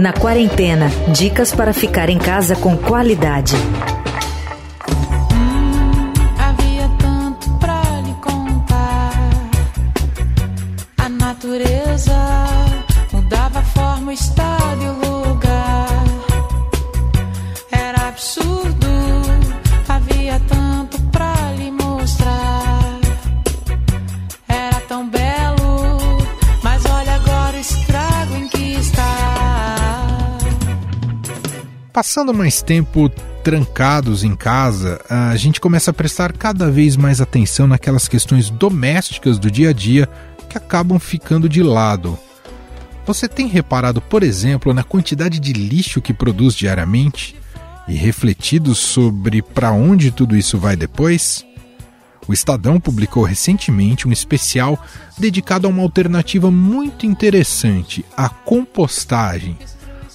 Na quarentena, dicas para ficar em casa com qualidade. Passando mais tempo trancados em casa, a gente começa a prestar cada vez mais atenção naquelas questões domésticas do dia a dia que acabam ficando de lado. Você tem reparado, por exemplo, na quantidade de lixo que produz diariamente e refletido sobre para onde tudo isso vai depois? O Estadão publicou recentemente um especial dedicado a uma alternativa muito interessante, a compostagem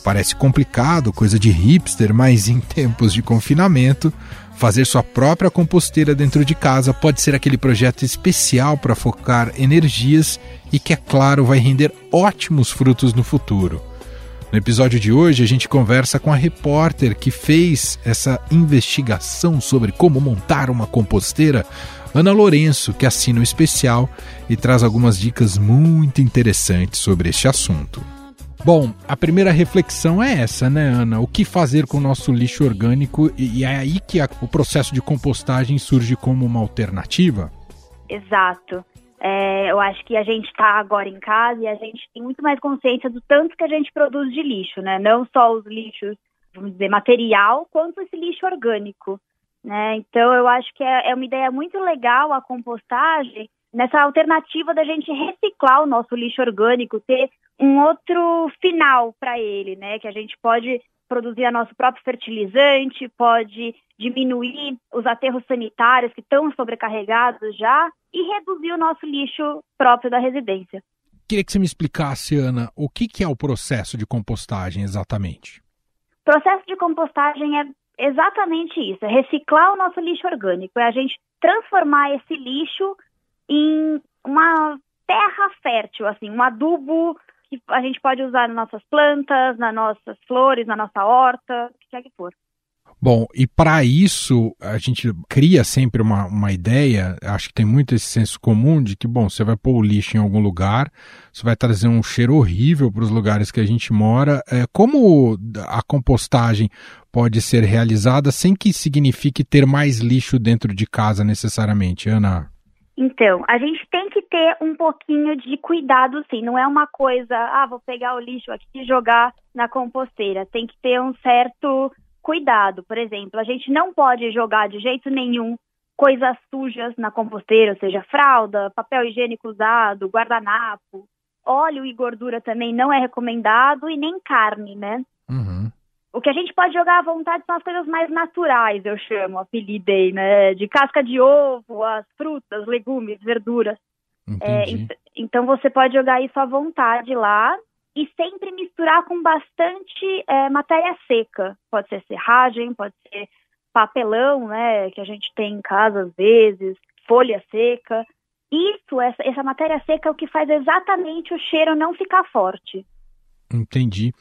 Parece complicado, coisa de hipster, mas em tempos de confinamento, fazer sua própria composteira dentro de casa pode ser aquele projeto especial para focar energias e que, é claro, vai render ótimos frutos no futuro. No episódio de hoje, a gente conversa com a repórter que fez essa investigação sobre como montar uma composteira, Ana Lourenço, que assina o especial e traz algumas dicas muito interessantes sobre este assunto. Bom, a primeira reflexão é essa, né, Ana? O que fazer com o nosso lixo orgânico? E é aí que a, o processo de compostagem surge como uma alternativa? Exato. É, eu acho que a gente está agora em casa e a gente tem muito mais consciência do tanto que a gente produz de lixo, né? Não só os lixos, vamos dizer, material, quanto esse lixo orgânico. Né? Então, eu acho que é, é uma ideia muito legal a compostagem, nessa alternativa da gente reciclar o nosso lixo orgânico, ter um outro final para ele, né? Que a gente pode produzir nosso próprio fertilizante, pode diminuir os aterros sanitários que estão sobrecarregados já e reduzir o nosso lixo próprio da residência. Queria que você me explicasse, Ana, o que, que é o processo de compostagem exatamente? O processo de compostagem é exatamente isso, é reciclar o nosso lixo orgânico, é a gente transformar esse lixo em uma terra fértil, assim, um adubo que a gente pode usar nas nossas plantas, nas nossas flores, na nossa horta, o que quer que for. Bom, e para isso a gente cria sempre uma, uma ideia, acho que tem muito esse senso comum de que, bom, você vai pôr o lixo em algum lugar, você vai trazer um cheiro horrível para os lugares que a gente mora. É, como a compostagem pode ser realizada sem que signifique ter mais lixo dentro de casa necessariamente, Ana? Então, a gente tem que ter um pouquinho de cuidado, sim. Não é uma coisa, ah, vou pegar o lixo aqui e jogar na composteira. Tem que ter um certo cuidado. Por exemplo, a gente não pode jogar de jeito nenhum coisas sujas na composteira, seja fralda, papel higiênico usado, guardanapo. Óleo e gordura também não é recomendado e nem carne, né? Uhum. O que a gente pode jogar à vontade são as coisas mais naturais, eu chamo, apelidei, né? De casca de ovo, as frutas, legumes, verduras. É, então você pode jogar isso à vontade lá e sempre misturar com bastante é, matéria seca. Pode ser serragem, pode ser papelão, né? Que a gente tem em casa às vezes, folha seca. Isso, essa, essa matéria seca é o que faz exatamente o cheiro não ficar forte. Entendi.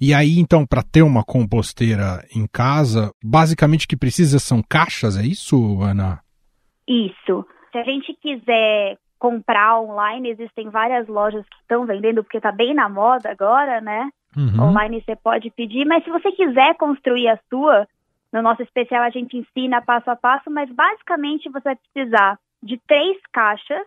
E aí, então, para ter uma composteira em casa, basicamente o que precisa são caixas, é isso, Ana? Isso. Se a gente quiser comprar online, existem várias lojas que estão vendendo, porque está bem na moda agora, né? Uhum. Online você pode pedir, mas se você quiser construir a sua, no nosso especial a gente ensina passo a passo, mas basicamente você vai precisar de três caixas,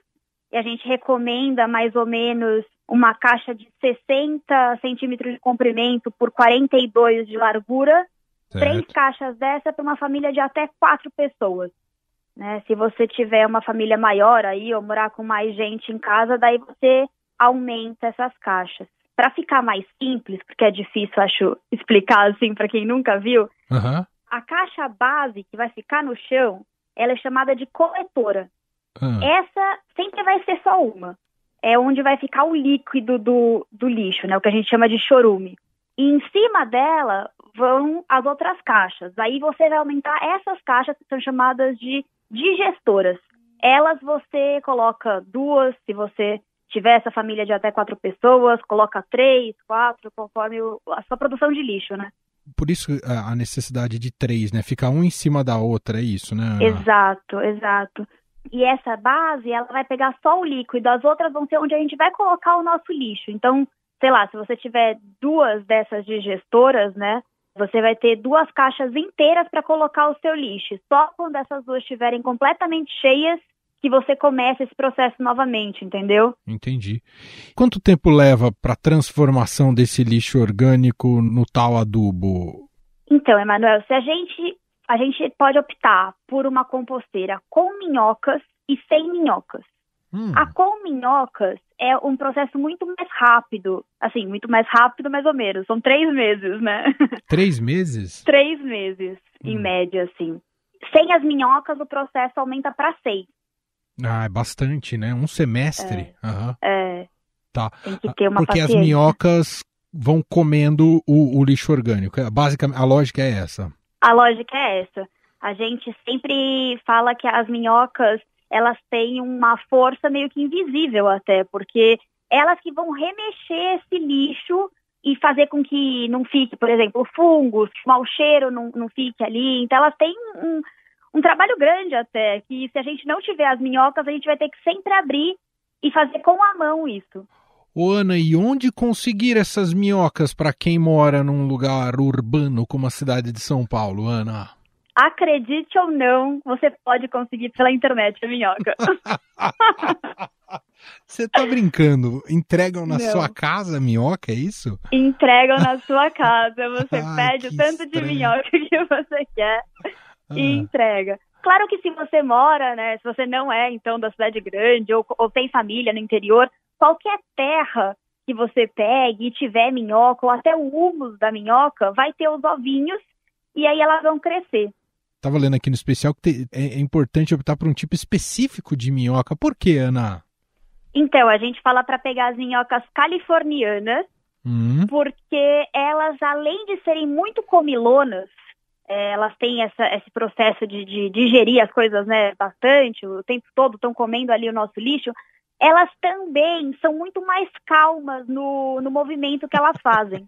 e a gente recomenda mais ou menos uma caixa de 60 centímetros de comprimento por 42 de largura. Certo. Três caixas dessa para uma família de até quatro pessoas. Né? Se você tiver uma família maior aí ou morar com mais gente em casa, daí você aumenta essas caixas. Para ficar mais simples, porque é difícil, acho, explicar assim para quem nunca viu, uhum. a caixa base que vai ficar no chão, ela é chamada de coletora. Uhum. Essa sempre vai ser só uma é onde vai ficar o líquido do, do lixo, né? O que a gente chama de chorume. E em cima dela vão as outras caixas. Aí você vai aumentar essas caixas que são chamadas de digestoras. Elas você coloca duas, se você tiver essa família de até quatro pessoas, coloca três, quatro, conforme o, a sua produção de lixo, né? Por isso a necessidade de três, né? Ficar um em cima da outra, é isso, né? Exato, exato. E essa base, ela vai pegar só o líquido, as outras vão ser onde a gente vai colocar o nosso lixo. Então, sei lá, se você tiver duas dessas digestoras, né? Você vai ter duas caixas inteiras para colocar o seu lixo. Só quando essas duas estiverem completamente cheias que você começa esse processo novamente, entendeu? Entendi. Quanto tempo leva para a transformação desse lixo orgânico no tal adubo? Então, Emanuel, se a gente a gente pode optar por uma composteira com minhocas e sem minhocas. Hum. A com minhocas é um processo muito mais rápido, assim, muito mais rápido mais ou menos, são três meses, né? Três meses? três meses, hum. em média, assim. Sem as minhocas, o processo aumenta para seis. Ah, é bastante, né? Um semestre. É. Uhum. é. Tá. Tem que ter uma Porque paciência. as minhocas vão comendo o, o, lixo orgânico. Basicamente, a lógica é essa. A lógica é essa. A gente sempre fala que as minhocas, elas têm uma força meio que invisível até, porque elas que vão remexer esse lixo e fazer com que não fique, por exemplo, fungos, que o mau cheiro não, não fique ali. Então elas têm um, um trabalho grande até, que se a gente não tiver as minhocas, a gente vai ter que sempre abrir e fazer com a mão isso. Ô Ana, e onde conseguir essas minhocas para quem mora num lugar urbano como a cidade de São Paulo, Ana? Acredite ou não, você pode conseguir pela internet a minhoca. Você tá brincando? Entregam na não. sua casa minhoca, é isso? Entregam na sua casa. Você ah, pede o tanto estranho. de minhoca que você quer ah. e entrega. Claro que se você mora, né, se você não é, então, da cidade grande ou, ou tem família no interior, qualquer terra que você pegue e tiver minhoca, ou até o humus da minhoca, vai ter os ovinhos e aí elas vão crescer. Estava lendo aqui no especial que é, é importante optar por um tipo específico de minhoca. Por quê, Ana? Então, a gente fala para pegar as minhocas californianas, hum. porque elas, além de serem muito comilonas, é, elas têm essa, esse processo de, de, digerir as coisas né, bastante, o tempo todo estão comendo ali o nosso lixo, elas também são muito mais calmas no, no movimento que elas fazem.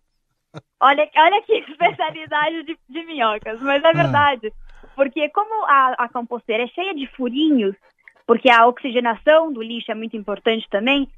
Olha, olha que especialidade de, de minhocas, mas é ah. verdade. Porque como a, a composteira é cheia de furinhos, porque a oxigenação do lixo é muito importante também,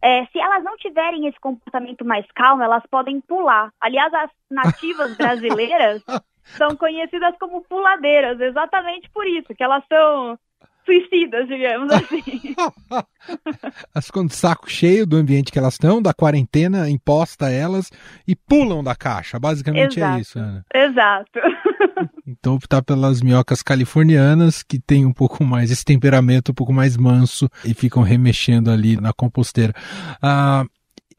é, se elas não tiverem esse comportamento mais calmo, elas podem pular. Aliás, as nativas brasileiras são conhecidas como puladeiras, exatamente por isso, que elas são suicidas, digamos assim. Elas ficam de saco cheio do ambiente que elas estão, da quarentena imposta a elas e pulam da caixa. Basicamente é Exato. é isso, Ana. Exato. Então optar pelas minhocas californianas, que tem um pouco mais, esse temperamento um pouco mais manso e ficam remexendo ali na composteira. Ah,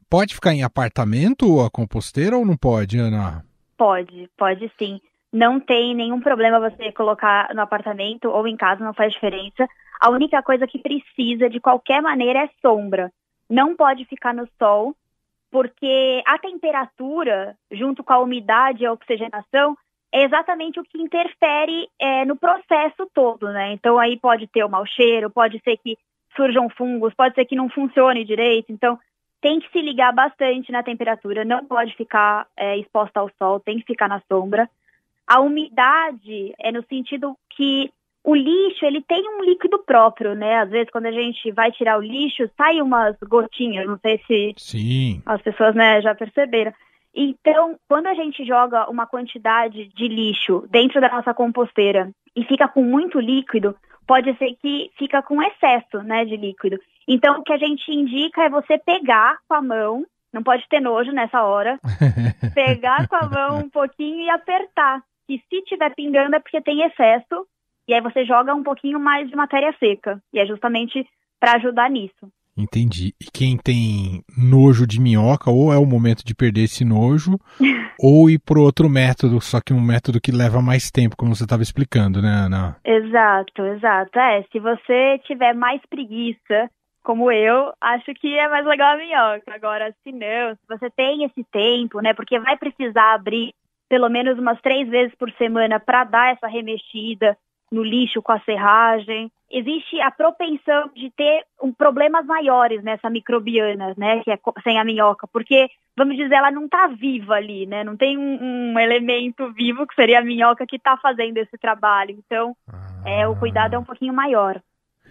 pode ficar em apartamento a composteira ou não pode, Ana? Pode, pode sim. Não tem nenhum problema você colocar no apartamento ou em casa, não faz diferença. A única coisa que precisa, de qualquer maneira, é sombra. Não pode ficar no sol, porque a temperatura, junto com a umidade e a oxigenação, é exatamente o que interfere é, no processo todo, né? Então aí pode ter o mau cheiro, pode ser que surjam fungos, pode ser que não funcione direito. Então tem que se ligar bastante na temperatura, não pode ficar é, exposta ao sol, tem que ficar na sombra. A umidade é no sentido que o lixo, ele tem um líquido próprio, né? Às vezes, quando a gente vai tirar o lixo, sai umas gotinhas, não sei se Sim. as pessoas né, já perceberam. Então, quando a gente joga uma quantidade de lixo dentro da nossa composteira e fica com muito líquido, pode ser que fica com excesso, né, de líquido. Então, o que a gente indica é você pegar com a mão, não pode ter nojo nessa hora, pegar com a mão um pouquinho e apertar que se tiver pingando é porque tem excesso, e aí você joga um pouquinho mais de matéria seca. E é justamente para ajudar nisso. Entendi. E quem tem nojo de minhoca, ou é o momento de perder esse nojo, ou ir por outro método, só que um método que leva mais tempo, como você estava explicando, né, Ana? Exato, exato. É, se você tiver mais preguiça, como eu, acho que é mais legal a minhoca. Agora, se não, se você tem esse tempo, né, porque vai precisar abrir pelo menos umas três vezes por semana para dar essa remexida no lixo com a serragem. existe a propensão de ter um, problemas maiores nessa microbiana, né, que é sem a minhoca, porque, vamos dizer, ela não está viva ali, né, não tem um, um, elemento vivo que seria a minhoca que está fazendo esse trabalho. Então, ah. é, o cuidado é um pouquinho maior.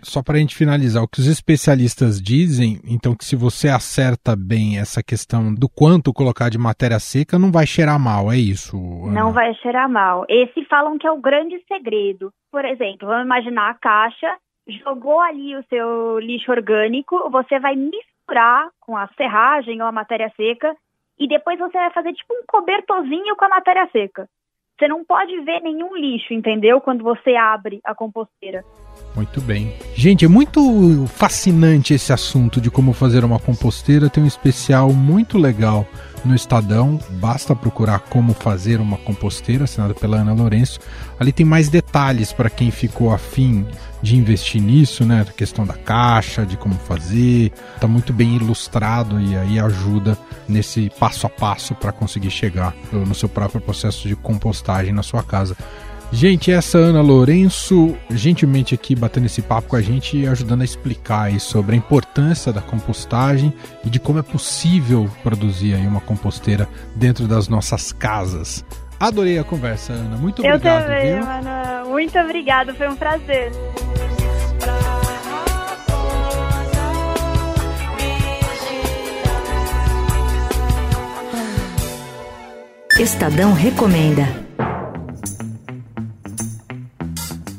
Só para a gente finalizar, o que os especialistas dizem, então, que se você acerta bem essa questão do quanto colocar de matéria seca, não vai cheirar mal, é isso? Ana? Não vai cheirar mal. Esse falam que é o grande segredo. Por exemplo, vamos imaginar a caixa, jogou ali o seu lixo orgânico, você vai misturar com a serragem ou a matéria seca e depois você vai fazer tipo um cobertorzinho com a matéria seca. Você não pode ver nenhum lixo, entendeu? Quando você abre a composteira. Muito bem. Gente, é muito fascinante esse assunto de como fazer uma composteira. Tem um especial muito legal no Estadão. Basta procurar como fazer uma composteira, assinado pela Ana Lourenço. Ali tem mais detalhes para quem ficou afim de investir nisso, né? A questão da caixa, de como fazer. Está muito bem ilustrado e aí ajuda nesse passo a passo para conseguir chegar no seu próprio processo de compostagem na sua casa. Gente, essa Ana Lourenço, gentilmente aqui batendo esse papo com a gente e ajudando a explicar aí sobre a importância da compostagem e de como é possível produzir aí uma composteira dentro das nossas casas. Adorei a conversa, Ana. Muito Eu obrigado. Eu também, viu? Ana. Muito obrigado, foi um prazer. Estadão recomenda.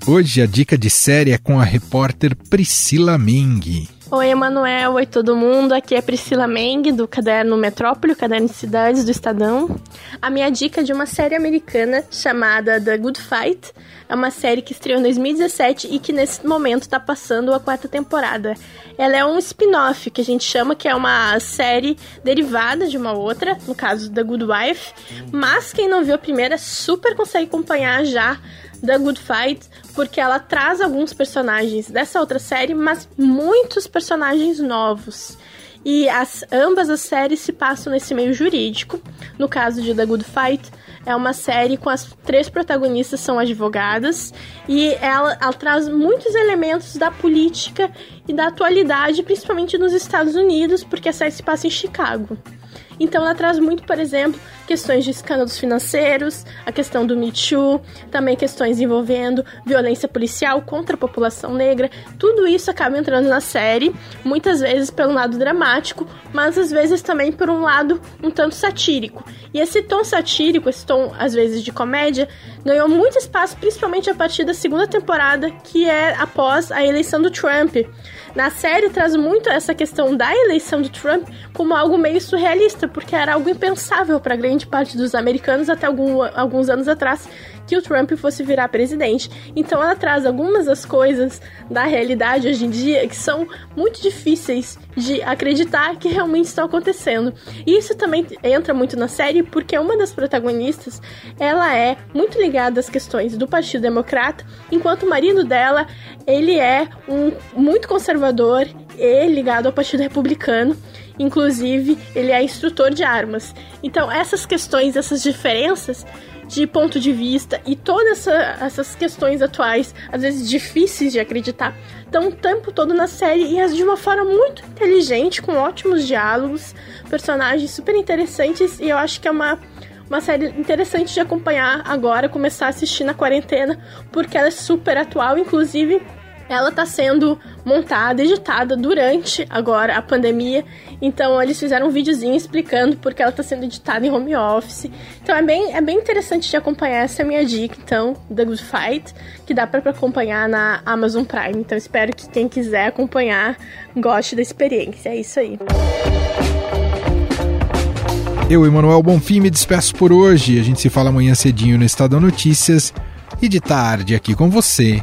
Hoje a dica de série é com a repórter Priscila Meng. Oi, Emanuel. Oi, todo mundo. Aqui é Priscila Meng, do caderno Metrópole, caderno de cidades do Estadão. A minha dica é de uma série americana chamada The Good Fight. É uma série que estreou em 2017 e que nesse momento está passando a quarta temporada. Ela é um spin-off, que a gente chama que é uma série derivada de uma outra, no caso The Good Wife. Mas quem não viu a primeira super consegue acompanhar já The Good Fight, porque ela traz alguns personagens dessa outra série, mas muitos personagens novos. E as, ambas as séries se passam nesse meio jurídico. No caso de The Good Fight, é uma série com as três protagonistas são advogadas e ela, ela traz muitos elementos da política e da atualidade, principalmente nos Estados Unidos, porque a série se passa em Chicago. Então ela traz muito, por exemplo, questões de escândalos financeiros, a questão do Me Too, também questões envolvendo violência policial contra a população negra. Tudo isso acaba entrando na série, muitas vezes pelo lado dramático, mas às vezes também por um lado um tanto satírico. E esse tom satírico, esse tom às vezes de comédia, ganhou muito espaço, principalmente a partir da segunda temporada, que é após a eleição do Trump. Na série traz muito essa questão da eleição do Trump como algo meio surrealista, porque era algo impensável para grande parte dos americanos até algum, alguns anos atrás que o Trump fosse virar presidente. Então ela traz algumas das coisas da realidade hoje em dia que são muito difíceis de acreditar que realmente estão acontecendo. E isso também entra muito na série porque uma das protagonistas, ela é muito ligada às questões do Partido Democrata, enquanto o marido dela, ele é um muito conservador e ligado ao Partido Republicano. Inclusive, ele é instrutor de armas. Então, essas questões, essas diferenças de ponto de vista e todas essa, essas questões atuais, às vezes difíceis de acreditar, estão o tempo todo na série e de uma forma muito inteligente, com ótimos diálogos, personagens super interessantes e eu acho que é uma uma série interessante de acompanhar agora, começar a assistir na quarentena, porque ela é super atual, inclusive ela está sendo montada, editada durante agora a pandemia. Então eles fizeram um videozinho explicando porque ela está sendo editada em home office. Então é bem, é bem interessante de acompanhar essa é minha dica, então, The Good Fight, que dá para acompanhar na Amazon Prime. Então espero que quem quiser acompanhar goste da experiência. É isso aí. Eu, Emanuel Bonfim, me despeço por hoje. A gente se fala amanhã cedinho no Estadão Notícias e de tarde aqui com você